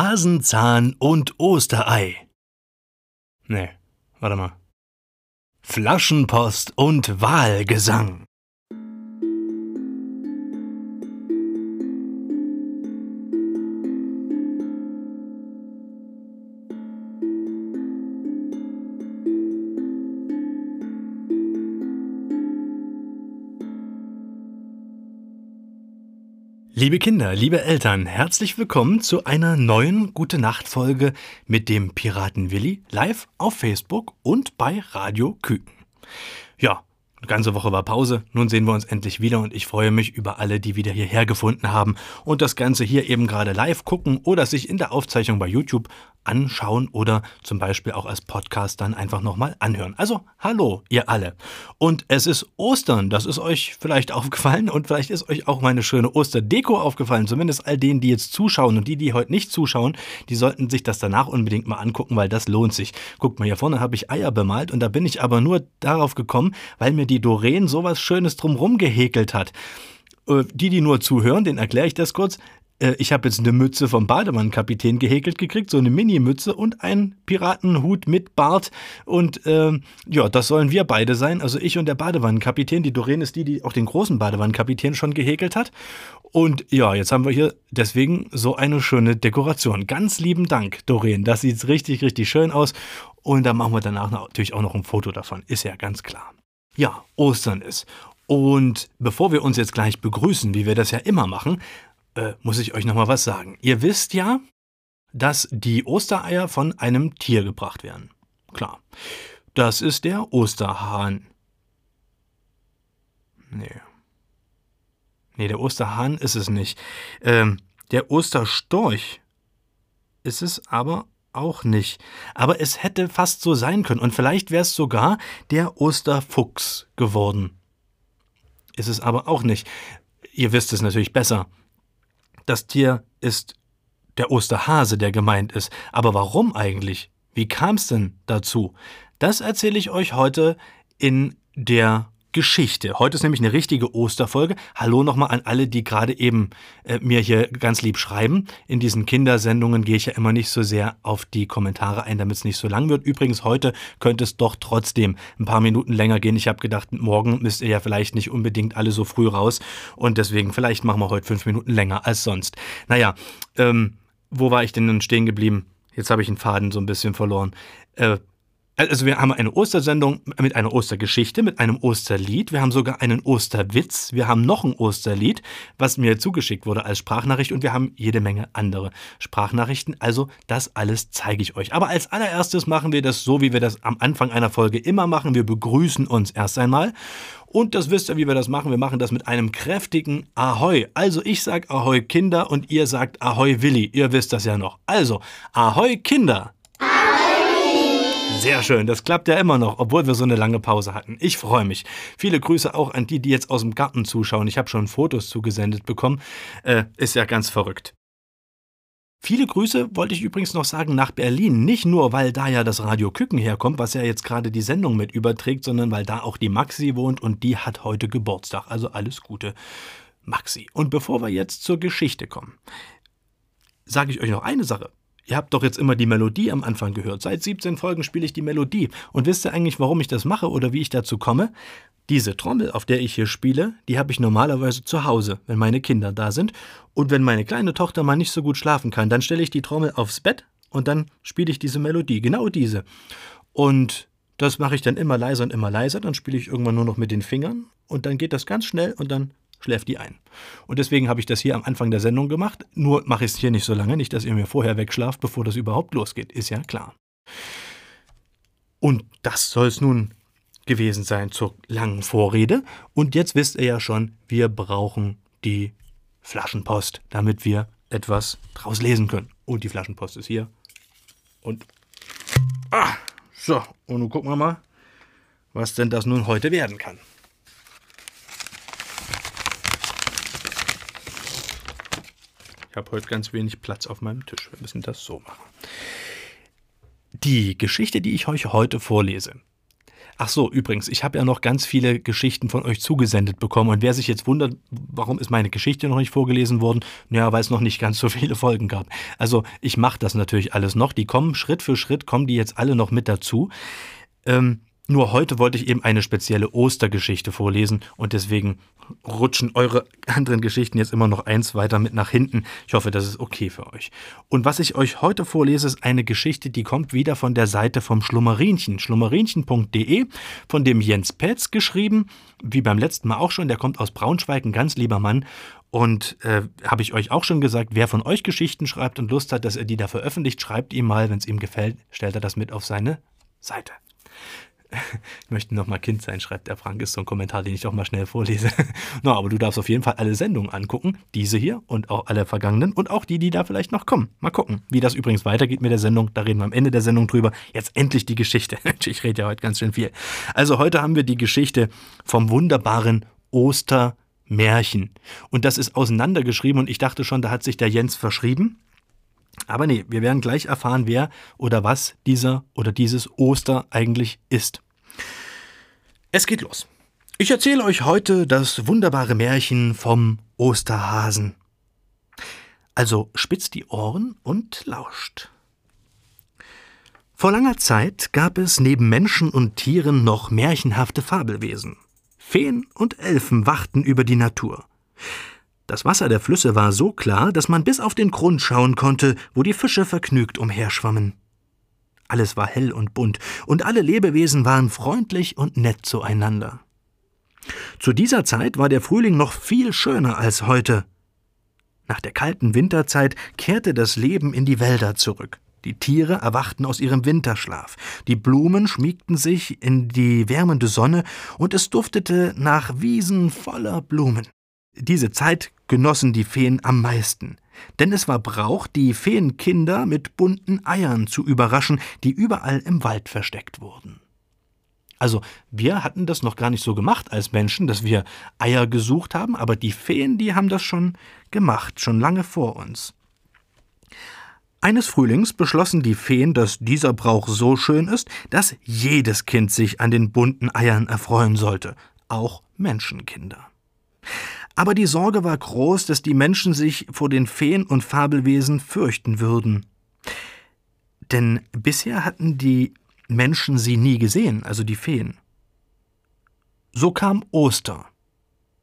Hasenzahn und Osterei. Nee, warte mal. Flaschenpost und Wahlgesang. Liebe Kinder, liebe Eltern, herzlich willkommen zu einer neuen Gute Nacht Folge mit dem Piraten Willi live auf Facebook und bei Radio Küken. Ja, eine ganze Woche war Pause, nun sehen wir uns endlich wieder und ich freue mich über alle, die wieder hierher gefunden haben und das Ganze hier eben gerade live gucken oder sich in der Aufzeichnung bei YouTube anschauen oder zum Beispiel auch als Podcast dann einfach nochmal anhören. Also hallo, ihr alle. Und es ist Ostern, das ist euch vielleicht aufgefallen und vielleicht ist euch auch meine schöne Osterdeko aufgefallen. Zumindest all denen, die jetzt zuschauen und die, die heute nicht zuschauen, die sollten sich das danach unbedingt mal angucken, weil das lohnt sich. Guckt mal, hier vorne habe ich Eier bemalt und da bin ich aber nur darauf gekommen, weil mir die Doreen sowas Schönes drumrum gehäkelt hat. Äh, die, die nur zuhören, den erkläre ich das kurz. Äh, ich habe jetzt eine Mütze vom Bademannnkapitän gehäkelt gekriegt, so eine Mini-Mütze und einen Piratenhut mit Bart. Und ähm, ja, das sollen wir beide sein. Also ich und der Badewannnkapitän. Die Doreen ist die, die auch den großen Badewannnkapitän schon gehäkelt hat. Und ja, jetzt haben wir hier deswegen so eine schöne Dekoration. Ganz lieben Dank, Doreen. Das sieht richtig, richtig schön aus. Und da machen wir danach natürlich auch noch ein Foto davon. Ist ja ganz klar. Ja, Ostern ist. Und bevor wir uns jetzt gleich begrüßen, wie wir das ja immer machen, äh, muss ich euch noch mal was sagen. Ihr wisst ja, dass die Ostereier von einem Tier gebracht werden. Klar. Das ist der Osterhahn. Nee. Nee, der Osterhahn ist es nicht. Ähm, der Osterstorch ist es aber auch nicht. Aber es hätte fast so sein können. Und vielleicht wäre es sogar der Osterfuchs geworden. Ist es aber auch nicht. Ihr wisst es natürlich besser. Das Tier ist der Osterhase, der gemeint ist. Aber warum eigentlich? Wie kam es denn dazu? Das erzähle ich euch heute in der Geschichte. Heute ist nämlich eine richtige Osterfolge. Hallo nochmal an alle, die gerade eben äh, mir hier ganz lieb schreiben. In diesen Kindersendungen gehe ich ja immer nicht so sehr auf die Kommentare ein, damit es nicht so lang wird. Übrigens, heute könnte es doch trotzdem ein paar Minuten länger gehen. Ich habe gedacht, morgen müsst ihr ja vielleicht nicht unbedingt alle so früh raus. Und deswegen, vielleicht machen wir heute fünf Minuten länger als sonst. Naja, ähm, wo war ich denn nun stehen geblieben? Jetzt habe ich den Faden so ein bisschen verloren. Äh, also wir haben eine Ostersendung mit einer Ostergeschichte, mit einem Osterlied. Wir haben sogar einen Osterwitz. Wir haben noch ein Osterlied, was mir zugeschickt wurde als Sprachnachricht. Und wir haben jede Menge andere Sprachnachrichten. Also das alles zeige ich euch. Aber als allererstes machen wir das so, wie wir das am Anfang einer Folge immer machen. Wir begrüßen uns erst einmal. Und das wisst ihr, wie wir das machen. Wir machen das mit einem kräftigen Ahoi. Also ich sag Ahoi Kinder und ihr sagt Ahoi Willi. Ihr wisst das ja noch. Also Ahoi Kinder. Sehr schön, das klappt ja immer noch, obwohl wir so eine lange Pause hatten. Ich freue mich. Viele Grüße auch an die, die jetzt aus dem Garten zuschauen. Ich habe schon Fotos zugesendet bekommen. Äh, ist ja ganz verrückt. Viele Grüße wollte ich übrigens noch sagen nach Berlin. Nicht nur, weil da ja das Radio Küken herkommt, was ja jetzt gerade die Sendung mit überträgt, sondern weil da auch die Maxi wohnt und die hat heute Geburtstag. Also alles Gute, Maxi. Und bevor wir jetzt zur Geschichte kommen, sage ich euch noch eine Sache. Ihr habt doch jetzt immer die Melodie am Anfang gehört. Seit 17 Folgen spiele ich die Melodie. Und wisst ihr eigentlich, warum ich das mache oder wie ich dazu komme? Diese Trommel, auf der ich hier spiele, die habe ich normalerweise zu Hause, wenn meine Kinder da sind. Und wenn meine kleine Tochter mal nicht so gut schlafen kann, dann stelle ich die Trommel aufs Bett und dann spiele ich diese Melodie, genau diese. Und das mache ich dann immer leiser und immer leiser, dann spiele ich irgendwann nur noch mit den Fingern und dann geht das ganz schnell und dann schläft die ein. Und deswegen habe ich das hier am Anfang der Sendung gemacht. Nur mache ich es hier nicht so lange, nicht, dass ihr mir vorher wegschlaft, bevor das überhaupt losgeht. Ist ja klar. Und das soll es nun gewesen sein zur langen Vorrede. Und jetzt wisst ihr ja schon, wir brauchen die Flaschenpost, damit wir etwas draus lesen können. Und die Flaschenpost ist hier. Und. Ah, so. Und nun gucken wir mal, was denn das nun heute werden kann. Habe heute ganz wenig Platz auf meinem Tisch. Wir müssen das so machen. Die Geschichte, die ich euch heute vorlese, Ach so, übrigens, ich habe ja noch ganz viele Geschichten von euch zugesendet bekommen. Und wer sich jetzt wundert, warum ist meine Geschichte noch nicht vorgelesen worden? Ja, weil es noch nicht ganz so viele Folgen gab. Also ich mache das natürlich alles noch. Die kommen Schritt für Schritt, kommen die jetzt alle noch mit dazu. Ähm, nur heute wollte ich eben eine spezielle Ostergeschichte vorlesen und deswegen rutschen eure anderen Geschichten jetzt immer noch eins weiter mit nach hinten. Ich hoffe, das ist okay für euch. Und was ich euch heute vorlese, ist eine Geschichte, die kommt wieder von der Seite vom Schlummerinchen, schlummerinchen.de, von dem Jens Petz geschrieben, wie beim letzten Mal auch schon, der kommt aus Braunschweig, ein ganz lieber Mann. Und äh, habe ich euch auch schon gesagt, wer von euch Geschichten schreibt und Lust hat, dass er die da veröffentlicht, schreibt ihm mal, wenn es ihm gefällt, stellt er das mit auf seine Seite. Ich möchte noch mal Kind sein, schreibt der Frank, ist so ein Kommentar, den ich auch mal schnell vorlese. no, aber du darfst auf jeden Fall alle Sendungen angucken, diese hier und auch alle vergangenen und auch die, die da vielleicht noch kommen. Mal gucken, wie das übrigens weitergeht mit der Sendung, da reden wir am Ende der Sendung drüber. Jetzt endlich die Geschichte. Ich rede ja heute ganz schön viel. Also heute haben wir die Geschichte vom wunderbaren Ostermärchen. Und das ist auseinandergeschrieben und ich dachte schon, da hat sich der Jens verschrieben. Aber nee, wir werden gleich erfahren, wer oder was dieser oder dieses Oster eigentlich ist. Es geht los. Ich erzähle euch heute das wunderbare Märchen vom Osterhasen. Also spitzt die Ohren und lauscht. Vor langer Zeit gab es neben Menschen und Tieren noch märchenhafte Fabelwesen. Feen und Elfen wachten über die Natur. Das Wasser der Flüsse war so klar, dass man bis auf den Grund schauen konnte, wo die Fische vergnügt umherschwammen. Alles war hell und bunt, und alle Lebewesen waren freundlich und nett zueinander. Zu dieser Zeit war der Frühling noch viel schöner als heute. Nach der kalten Winterzeit kehrte das Leben in die Wälder zurück. Die Tiere erwachten aus ihrem Winterschlaf, die Blumen schmiegten sich in die wärmende Sonne, und es duftete nach Wiesen voller Blumen. Diese Zeit genossen die Feen am meisten, denn es war Brauch, die Feenkinder mit bunten Eiern zu überraschen, die überall im Wald versteckt wurden. Also wir hatten das noch gar nicht so gemacht als Menschen, dass wir Eier gesucht haben, aber die Feen, die haben das schon gemacht, schon lange vor uns. Eines Frühlings beschlossen die Feen, dass dieser Brauch so schön ist, dass jedes Kind sich an den bunten Eiern erfreuen sollte, auch Menschenkinder. Aber die Sorge war groß, dass die Menschen sich vor den Feen und Fabelwesen fürchten würden. Denn bisher hatten die Menschen sie nie gesehen, also die Feen. So kam Oster,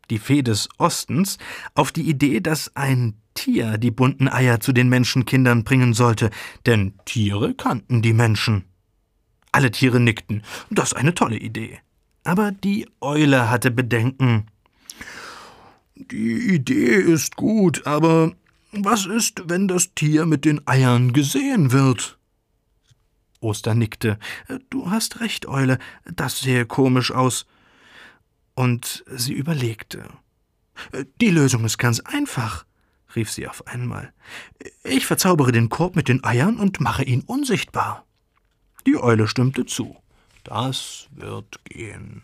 die Fee des Ostens, auf die Idee, dass ein Tier die bunten Eier zu den Menschenkindern bringen sollte, denn Tiere kannten die Menschen. Alle Tiere nickten, das ist eine tolle Idee. Aber die Eule hatte Bedenken. Die Idee ist gut, aber was ist, wenn das Tier mit den Eiern gesehen wird? Oster nickte. Du hast recht, Eule, das sähe komisch aus. Und sie überlegte. Die Lösung ist ganz einfach, rief sie auf einmal. Ich verzaubere den Korb mit den Eiern und mache ihn unsichtbar. Die Eule stimmte zu. Das wird gehen.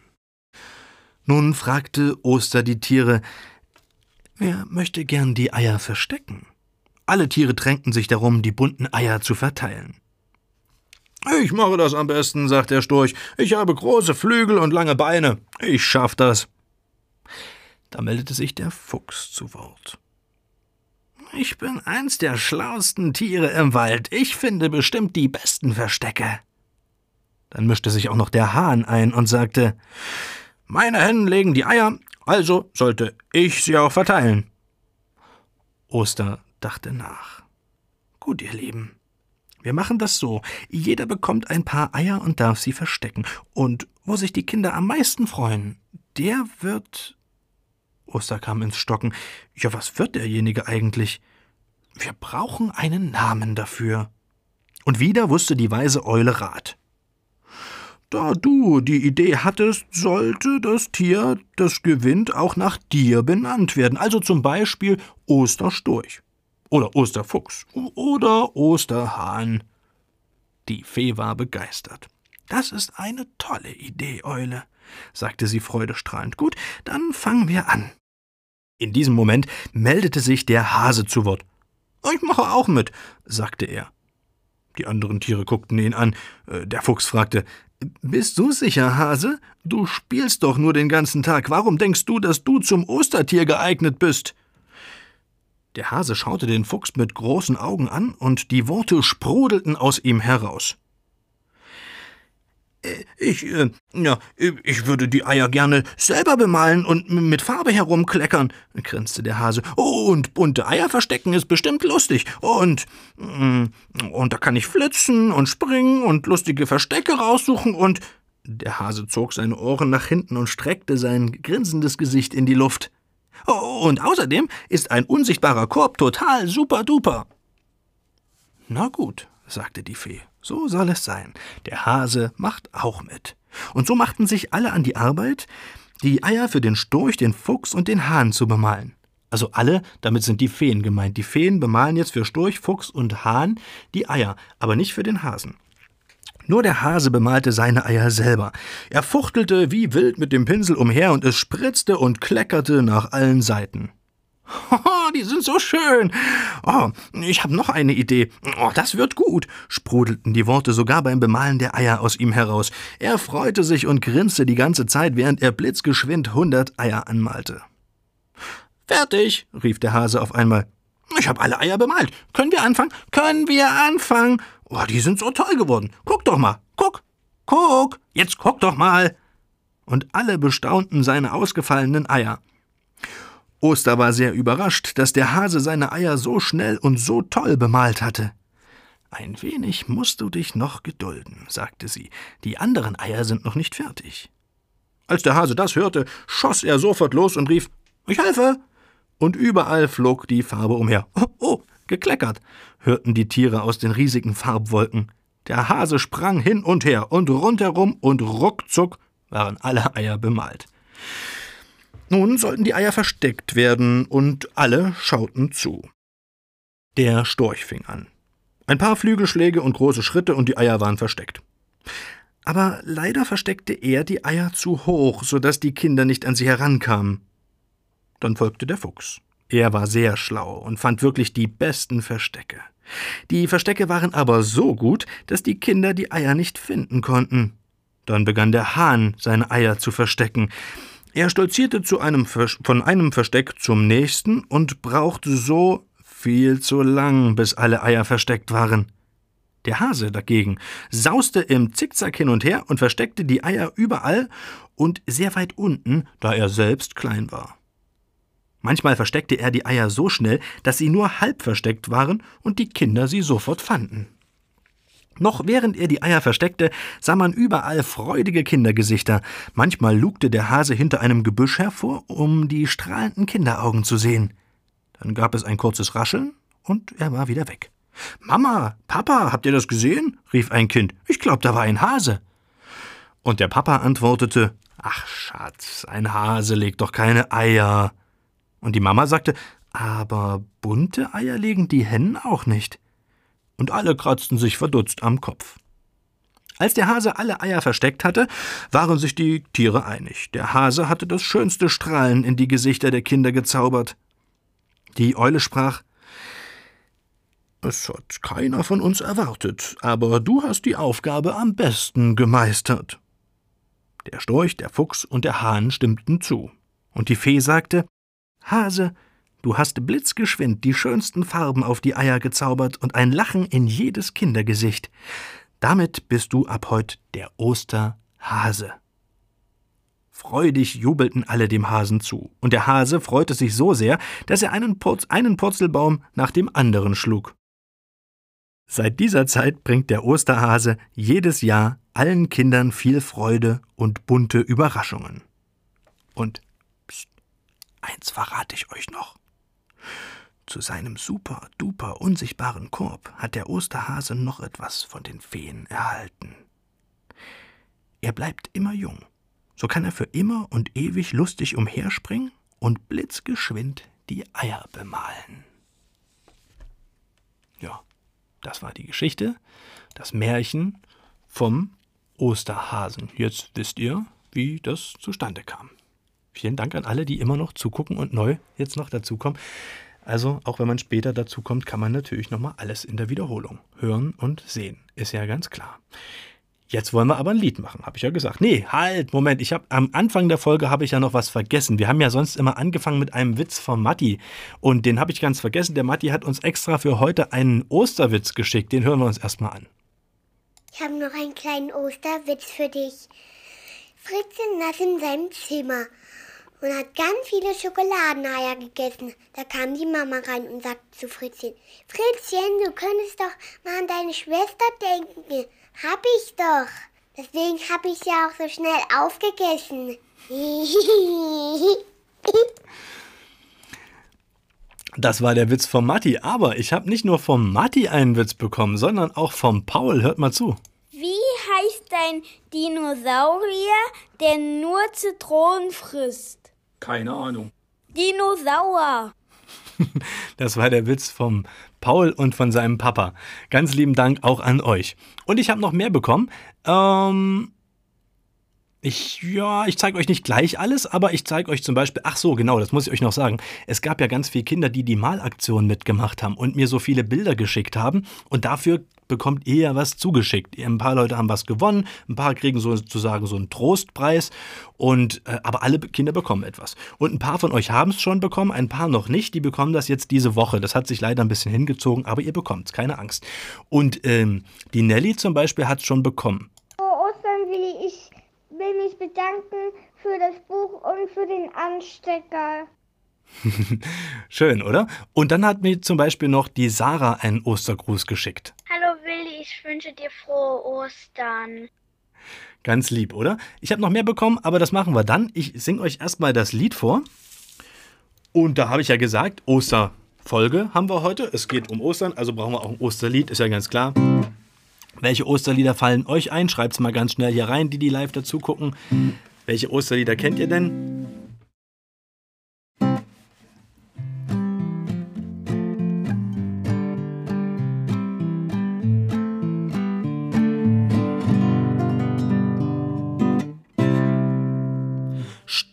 Nun fragte Oster die Tiere, Wer möchte gern die Eier verstecken? Alle Tiere drängten sich darum, die bunten Eier zu verteilen. Ich mache das am besten, sagt der Storch. Ich habe große Flügel und lange Beine. Ich schaff das. Da meldete sich der Fuchs zu Wort. Ich bin eins der schlauesten Tiere im Wald. Ich finde bestimmt die besten Verstecke. Dann mischte sich auch noch der Hahn ein und sagte Meine Hennen legen die Eier, also sollte ich sie auch verteilen. Oster dachte nach. Gut, ihr Lieben. Wir machen das so. Jeder bekommt ein paar Eier und darf sie verstecken. Und wo sich die Kinder am meisten freuen, der wird. Oster kam ins Stocken. Ja, was wird derjenige eigentlich? Wir brauchen einen Namen dafür. Und wieder wusste die weise Eule Rat. Da du die Idee hattest, sollte das Tier, das gewinnt, auch nach dir benannt werden. Also zum Beispiel Ostersturch. Oder Osterfuchs. Oder Osterhahn. Die Fee war begeistert. Das ist eine tolle Idee, Eule, sagte sie freudestrahlend. Gut, dann fangen wir an. In diesem Moment meldete sich der Hase zu Wort. Ich mache auch mit, sagte er. Die anderen Tiere guckten ihn an. Äh, der Fuchs fragte Bist du sicher, Hase? Du spielst doch nur den ganzen Tag. Warum denkst du, dass du zum Ostertier geeignet bist? Der Hase schaute den Fuchs mit großen Augen an, und die Worte sprudelten aus ihm heraus. Ich, äh, ja, ich würde die Eier gerne selber bemalen und mit Farbe herumkleckern, grinste der Hase. und bunte Eier verstecken ist bestimmt lustig. Und, mm, und da kann ich flitzen und springen und lustige Verstecke raussuchen und. Der Hase zog seine Ohren nach hinten und streckte sein grinsendes Gesicht in die Luft. Oh, und außerdem ist ein unsichtbarer Korb total super duper. Na gut, sagte die Fee. So soll es sein. Der Hase macht auch mit. Und so machten sich alle an die Arbeit, die Eier für den Storch, den Fuchs und den Hahn zu bemalen. Also alle, damit sind die Feen gemeint. Die Feen bemalen jetzt für Storch, Fuchs und Hahn die Eier, aber nicht für den Hasen. Nur der Hase bemalte seine Eier selber. Er fuchtelte wie wild mit dem Pinsel umher und es spritzte und kleckerte nach allen Seiten. Oh, die sind so schön. Oh, ich habe noch eine Idee. Oh, das wird gut, sprudelten die Worte sogar beim Bemalen der Eier aus ihm heraus. Er freute sich und grinste die ganze Zeit, während er blitzgeschwind hundert Eier anmalte. Fertig, rief der Hase auf einmal. Ich habe alle Eier bemalt. Können wir anfangen? Können wir anfangen? Oh, die sind so toll geworden. Guck doch mal. Guck. Guck. Jetzt guck doch mal. Und alle bestaunten seine ausgefallenen Eier. Oster war sehr überrascht, dass der Hase seine Eier so schnell und so toll bemalt hatte. Ein wenig musst du dich noch gedulden, sagte sie, die anderen Eier sind noch nicht fertig. Als der Hase das hörte, schoss er sofort los und rief Ich helfe. Und überall flog die Farbe umher. Oh, oh, gekleckert, hörten die Tiere aus den riesigen Farbwolken. Der Hase sprang hin und her und rundherum und ruckzuck waren alle Eier bemalt. Nun sollten die Eier versteckt werden, und alle schauten zu. Der Storch fing an. Ein paar Flügelschläge und große Schritte, und die Eier waren versteckt. Aber leider versteckte er die Eier zu hoch, so dass die Kinder nicht an sie herankamen. Dann folgte der Fuchs. Er war sehr schlau und fand wirklich die besten Verstecke. Die Verstecke waren aber so gut, dass die Kinder die Eier nicht finden konnten. Dann begann der Hahn, seine Eier zu verstecken. Er stolzierte einem von einem Versteck zum nächsten und brauchte so viel zu lang, bis alle Eier versteckt waren. Der Hase dagegen sauste im Zickzack hin und her und versteckte die Eier überall und sehr weit unten, da er selbst klein war. Manchmal versteckte er die Eier so schnell, dass sie nur halb versteckt waren und die Kinder sie sofort fanden. Noch während er die Eier versteckte, sah man überall freudige Kindergesichter. Manchmal lugte der Hase hinter einem Gebüsch hervor, um die strahlenden Kinderaugen zu sehen. Dann gab es ein kurzes Rascheln und er war wieder weg. Mama, Papa, habt ihr das gesehen? rief ein Kind. Ich glaub, da war ein Hase. Und der Papa antwortete Ach, Schatz, ein Hase legt doch keine Eier. Und die Mama sagte Aber bunte Eier legen die Hennen auch nicht und alle kratzten sich verdutzt am Kopf. Als der Hase alle Eier versteckt hatte, waren sich die Tiere einig. Der Hase hatte das schönste Strahlen in die Gesichter der Kinder gezaubert. Die Eule sprach Es hat keiner von uns erwartet, aber du hast die Aufgabe am besten gemeistert. Der Storch, der Fuchs und der Hahn stimmten zu, und die Fee sagte Hase, Du hast blitzgeschwind die schönsten Farben auf die Eier gezaubert und ein Lachen in jedes Kindergesicht. Damit bist du ab heut der Osterhase. Freudig jubelten alle dem Hasen zu, und der Hase freute sich so sehr, dass er einen, Purz, einen Purzelbaum nach dem anderen schlug. Seit dieser Zeit bringt der Osterhase jedes Jahr allen Kindern viel Freude und bunte Überraschungen. Und pst, eins verrate ich euch noch. Zu seinem super duper unsichtbaren Korb hat der Osterhase noch etwas von den Feen erhalten. Er bleibt immer jung. So kann er für immer und ewig lustig umherspringen und blitzgeschwind die Eier bemalen. Ja, das war die Geschichte, das Märchen vom Osterhasen. Jetzt wisst ihr, wie das zustande kam. Vielen Dank an alle, die immer noch zugucken und neu jetzt noch dazukommen. Also, auch wenn man später dazukommt, kann man natürlich nochmal alles in der Wiederholung hören und sehen. Ist ja ganz klar. Jetzt wollen wir aber ein Lied machen, habe ich ja gesagt. Nee, halt, Moment, ich habe am Anfang der Folge habe ich ja noch was vergessen. Wir haben ja sonst immer angefangen mit einem Witz von Matti und den habe ich ganz vergessen. Der Matti hat uns extra für heute einen Osterwitz geschickt. Den hören wir uns erstmal an. Ich habe noch einen kleinen Osterwitz für dich. Fritzchen nass in seinem Zimmer und hat ganz viele Schokoladeneier gegessen. Da kam die Mama rein und sagte zu Fritzchen, Fritzchen, du könntest doch mal an deine Schwester denken. Hab ich doch. Deswegen hab ich ja auch so schnell aufgegessen. Das war der Witz von Matti, aber ich habe nicht nur vom Matti einen Witz bekommen, sondern auch vom Paul. Hört mal zu. Wie heißt dein Dinosaurier, der nur Zitronen frisst? Keine Ahnung. Dinosaur. Das war der Witz vom Paul und von seinem Papa. Ganz lieben Dank auch an euch. Und ich habe noch mehr bekommen. Ähm, ich, ja, ich zeige euch nicht gleich alles, aber ich zeige euch zum Beispiel, ach so, genau, das muss ich euch noch sagen. Es gab ja ganz viele Kinder, die die Malaktion mitgemacht haben und mir so viele Bilder geschickt haben. Und dafür bekommt ihr ja was zugeschickt. Ein paar Leute haben was gewonnen, ein paar kriegen sozusagen so einen Trostpreis. Und, äh, aber alle Kinder bekommen etwas. Und ein paar von euch haben es schon bekommen, ein paar noch nicht. Die bekommen das jetzt diese Woche. Das hat sich leider ein bisschen hingezogen, aber ihr bekommt es, keine Angst. Und ähm, die Nelly zum Beispiel hat es schon bekommen. Oh, Ostern, Willi, ich bedanken für das Buch und für den Anstecker. Schön, oder? Und dann hat mir zum Beispiel noch die Sarah einen Ostergruß geschickt. Hallo Willi, ich wünsche dir frohe Ostern. Ganz lieb, oder? Ich habe noch mehr bekommen, aber das machen wir dann. Ich singe euch erstmal das Lied vor. Und da habe ich ja gesagt, Osterfolge haben wir heute. Es geht um Ostern, also brauchen wir auch ein Osterlied, ist ja ganz klar. Welche Osterlieder fallen euch ein? Schreibt es mal ganz schnell hier rein, die die live dazu gucken. Welche Osterlieder kennt ihr denn?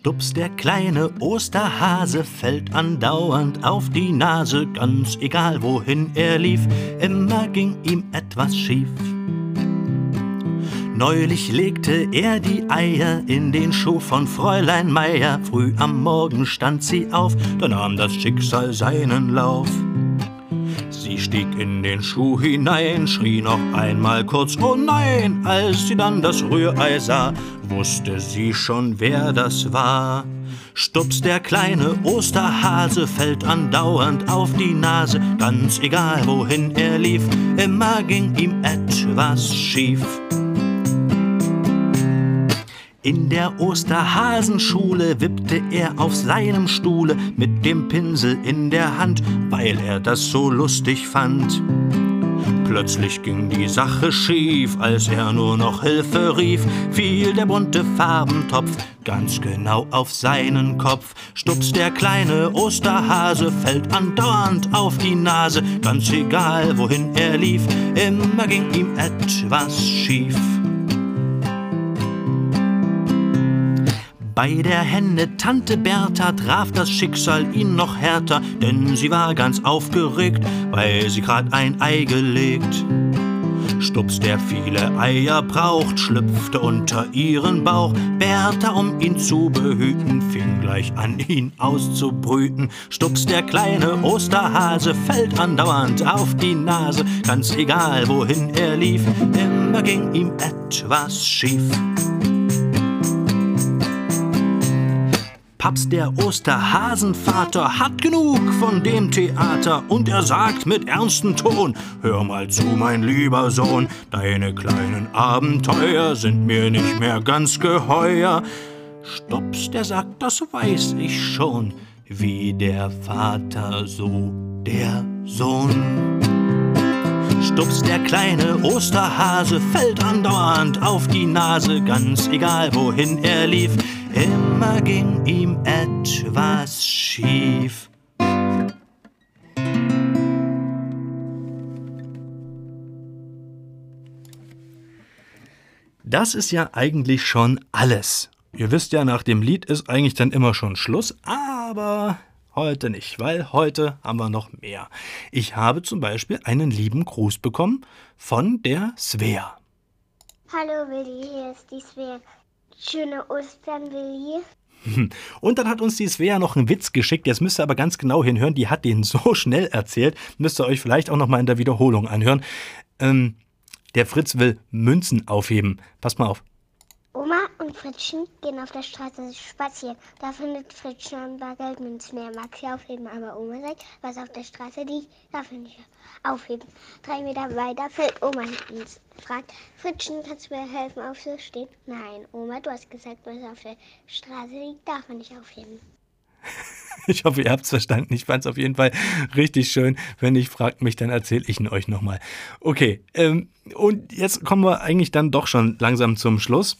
Stups, der kleine Osterhase fällt andauernd auf die Nase, ganz egal wohin er lief, immer ging ihm etwas schief. Neulich legte er die Eier in den Schuh von Fräulein Meier. Früh am Morgen stand sie auf, da nahm das Schicksal seinen Lauf. Sie stieg in den Schuh hinein, schrie noch einmal kurz Oh nein! Als sie dann das Rührei sah, wusste sie schon, wer das war. Stups, der kleine Osterhase, fällt andauernd auf die Nase, ganz egal wohin er lief, immer ging ihm etwas schief. In der Osterhasenschule wippte er auf seinem Stuhle mit dem Pinsel in der Hand, weil er das so lustig fand. Plötzlich ging die Sache schief, als er nur noch Hilfe rief, fiel der bunte Farbentopf ganz genau auf seinen Kopf. Stups, der kleine Osterhase, fällt andauernd auf die Nase, ganz egal wohin er lief, immer ging ihm etwas schief. Bei der Henne Tante Bertha traf das Schicksal ihn noch härter, denn sie war ganz aufgeregt, weil sie grad ein Ei gelegt. Stups, der viele Eier braucht, schlüpfte unter ihren Bauch. Bertha, um ihn zu behüten, fing gleich an, ihn auszubrüten. Stups, der kleine Osterhase, fällt andauernd auf die Nase. Ganz egal, wohin er lief, immer ging ihm etwas schief. Papst der Osterhasenvater hat genug von dem Theater und er sagt mit ernstem Ton: Hör mal zu, mein lieber Sohn, deine kleinen Abenteuer sind mir nicht mehr ganz geheuer. Stops, der sagt, das weiß ich schon, wie der Vater, so der Sohn. Stups, der kleine Osterhase, fällt andauernd auf die Nase, ganz egal wohin er lief, immer ging ihm etwas schief. Das ist ja eigentlich schon alles. Ihr wisst ja, nach dem Lied ist eigentlich dann immer schon Schluss, aber Heute nicht, weil heute haben wir noch mehr. Ich habe zum Beispiel einen lieben Gruß bekommen von der Svea. Hallo Willi, hier ist die Svea. Schöne Ostern, Willi. Und dann hat uns die Svea noch einen Witz geschickt. Jetzt müsst ihr aber ganz genau hinhören. Die hat den so schnell erzählt. Müsst ihr euch vielleicht auch noch mal in der Wiederholung anhören. Ähm, der Fritz will Münzen aufheben. Passt mal auf. Oma und Fritzchen gehen auf der Straße spazieren. Da findet Fritzchen ein paar Geldmünzen. Er mag sie aufheben, aber Oma sagt, was auf der Straße liegt, darf er nicht aufheben. Drei Meter weiter fällt Oma hin und fragt, Fritzchen, kannst du mir helfen aufzustehen? Nein, Oma, du hast gesagt, was auf der Straße liegt, darf man nicht aufheben. Ich hoffe, ihr habt es verstanden. Ich fand es auf jeden Fall richtig schön. Wenn nicht, fragt mich, dann erzähle ich ihn euch nochmal. Okay, ähm, und jetzt kommen wir eigentlich dann doch schon langsam zum Schluss.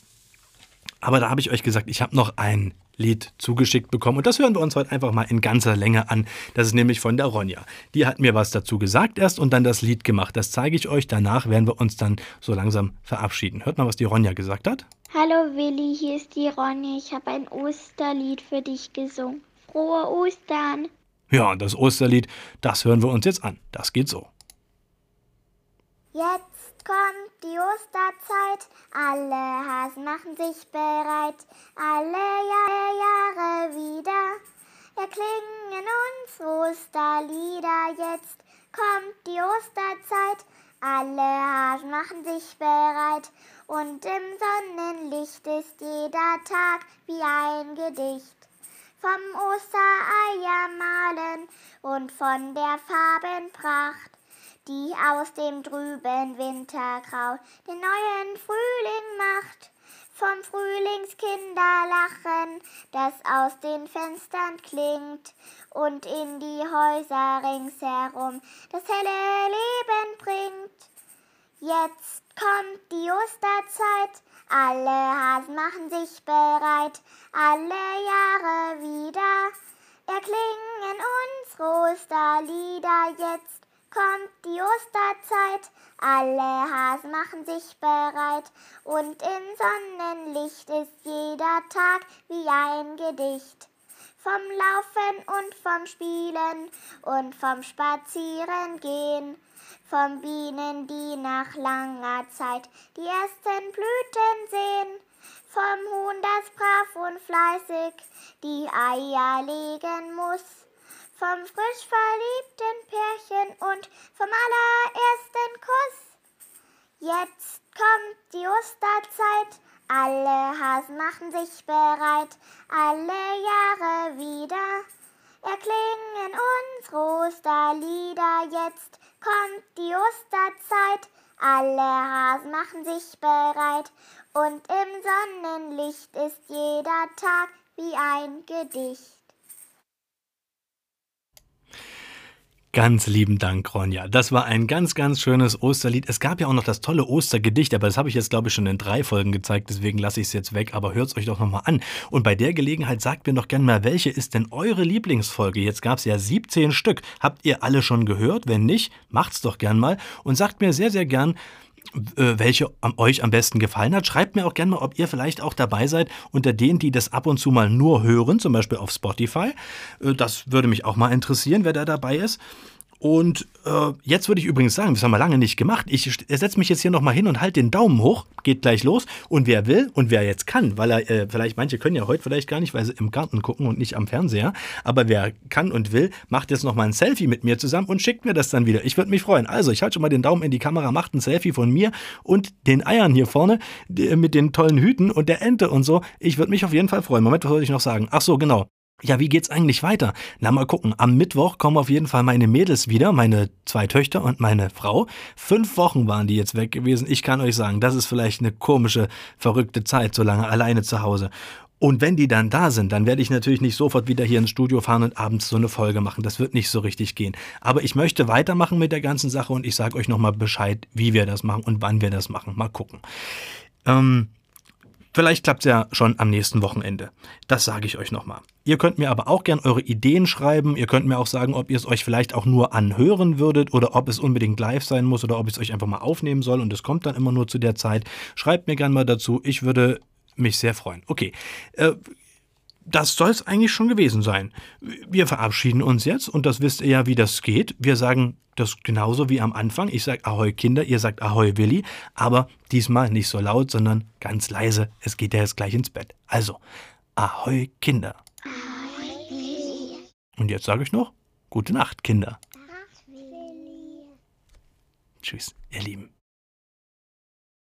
Aber da habe ich euch gesagt, ich habe noch ein Lied zugeschickt bekommen und das hören wir uns heute einfach mal in ganzer Länge an. Das ist nämlich von der Ronja. Die hat mir was dazu gesagt erst und dann das Lied gemacht. Das zeige ich euch. Danach werden wir uns dann so langsam verabschieden. Hört mal, was die Ronja gesagt hat. Hallo Willi, hier ist die Ronja. Ich habe ein Osterlied für dich gesungen. Frohe Ostern! Ja, und das Osterlied, das hören wir uns jetzt an. Das geht so. Jetzt kommt die Osterzeit, alle Hasen machen sich bereit, alle Jahre, Jahre wieder. Erklingen uns Osterlieder. Jetzt kommt die Osterzeit, alle Hasen machen sich bereit. Und im Sonnenlicht ist jeder Tag wie ein Gedicht. Vom Ostereier malen und von der Farbenpracht die aus dem trüben Wintergrau den neuen Frühling macht. Vom Frühlingskinderlachen, das aus den Fenstern klingt und in die Häuser ringsherum das helle Leben bringt. Jetzt kommt die Osterzeit, alle Hasen machen sich bereit, alle Jahre wieder erklingen unsere Osterlieder jetzt kommt die Osterzeit, alle Hasen machen sich bereit. Und im Sonnenlicht ist jeder Tag wie ein Gedicht. Vom Laufen und vom Spielen und vom Spazierengehen, vom Bienen, die nach langer Zeit die ersten Blüten sehen, vom Huhn, das brav und fleißig die Eier legen muss, vom frisch verliebten Pärchen und vom allerersten Kuss. Jetzt kommt die Osterzeit, alle Hasen machen sich bereit, alle Jahre wieder erklingen unsere Osterlieder. Jetzt kommt die Osterzeit, alle Hasen machen sich bereit und im Sonnenlicht ist jeder Tag wie ein Gedicht. Ganz lieben Dank, Ronja. Das war ein ganz, ganz schönes Osterlied. Es gab ja auch noch das tolle Ostergedicht, aber das habe ich jetzt, glaube ich, schon in drei Folgen gezeigt, deswegen lasse ich es jetzt weg, aber hört es euch doch nochmal an. Und bei der Gelegenheit sagt mir doch gerne mal, welche ist denn eure Lieblingsfolge? Jetzt gab es ja 17 Stück. Habt ihr alle schon gehört? Wenn nicht, macht's doch gern mal und sagt mir sehr, sehr gern, welche euch am besten gefallen hat. Schreibt mir auch gerne mal, ob ihr vielleicht auch dabei seid unter denen, die das ab und zu mal nur hören, zum Beispiel auf Spotify. Äh, das würde mich auch mal interessieren, wer da dabei ist. Und äh, jetzt würde ich übrigens sagen, das haben wir lange nicht gemacht. Ich setze mich jetzt hier nochmal hin und halte den Daumen hoch. Geht gleich los. Und wer will und wer jetzt kann, weil er, äh, vielleicht, manche können ja heute vielleicht gar nicht, weil sie im Garten gucken und nicht am Fernseher. Aber wer kann und will, macht jetzt nochmal ein Selfie mit mir zusammen und schickt mir das dann wieder. Ich würde mich freuen. Also, ich halte schon mal den Daumen in die Kamera, macht ein Selfie von mir und den Eiern hier vorne mit den tollen Hüten und der Ente und so. Ich würde mich auf jeden Fall freuen. Moment, was soll ich noch sagen? Ach so, genau. Ja, wie geht's eigentlich weiter? Na, mal gucken. Am Mittwoch kommen auf jeden Fall meine Mädels wieder, meine zwei Töchter und meine Frau. Fünf Wochen waren die jetzt weg gewesen. Ich kann euch sagen, das ist vielleicht eine komische, verrückte Zeit, so lange alleine zu Hause. Und wenn die dann da sind, dann werde ich natürlich nicht sofort wieder hier ins Studio fahren und abends so eine Folge machen. Das wird nicht so richtig gehen. Aber ich möchte weitermachen mit der ganzen Sache und ich sage euch nochmal Bescheid, wie wir das machen und wann wir das machen. Mal gucken. Ähm, Vielleicht klappt es ja schon am nächsten Wochenende. Das sage ich euch nochmal. Ihr könnt mir aber auch gern eure Ideen schreiben. Ihr könnt mir auch sagen, ob ihr es euch vielleicht auch nur anhören würdet oder ob es unbedingt live sein muss oder ob ich es euch einfach mal aufnehmen soll und es kommt dann immer nur zu der Zeit. Schreibt mir gern mal dazu. Ich würde mich sehr freuen. Okay. Äh, das soll es eigentlich schon gewesen sein. Wir verabschieden uns jetzt und das wisst ihr ja, wie das geht. Wir sagen das genauso wie am Anfang. Ich sage Ahoi Kinder, ihr sagt Ahoi Willi, aber diesmal nicht so laut, sondern ganz leise. Es geht ja jetzt gleich ins Bett. Also, Ahoi Kinder. Und jetzt sage ich noch, gute Nacht, Kinder. Tschüss, ihr Lieben.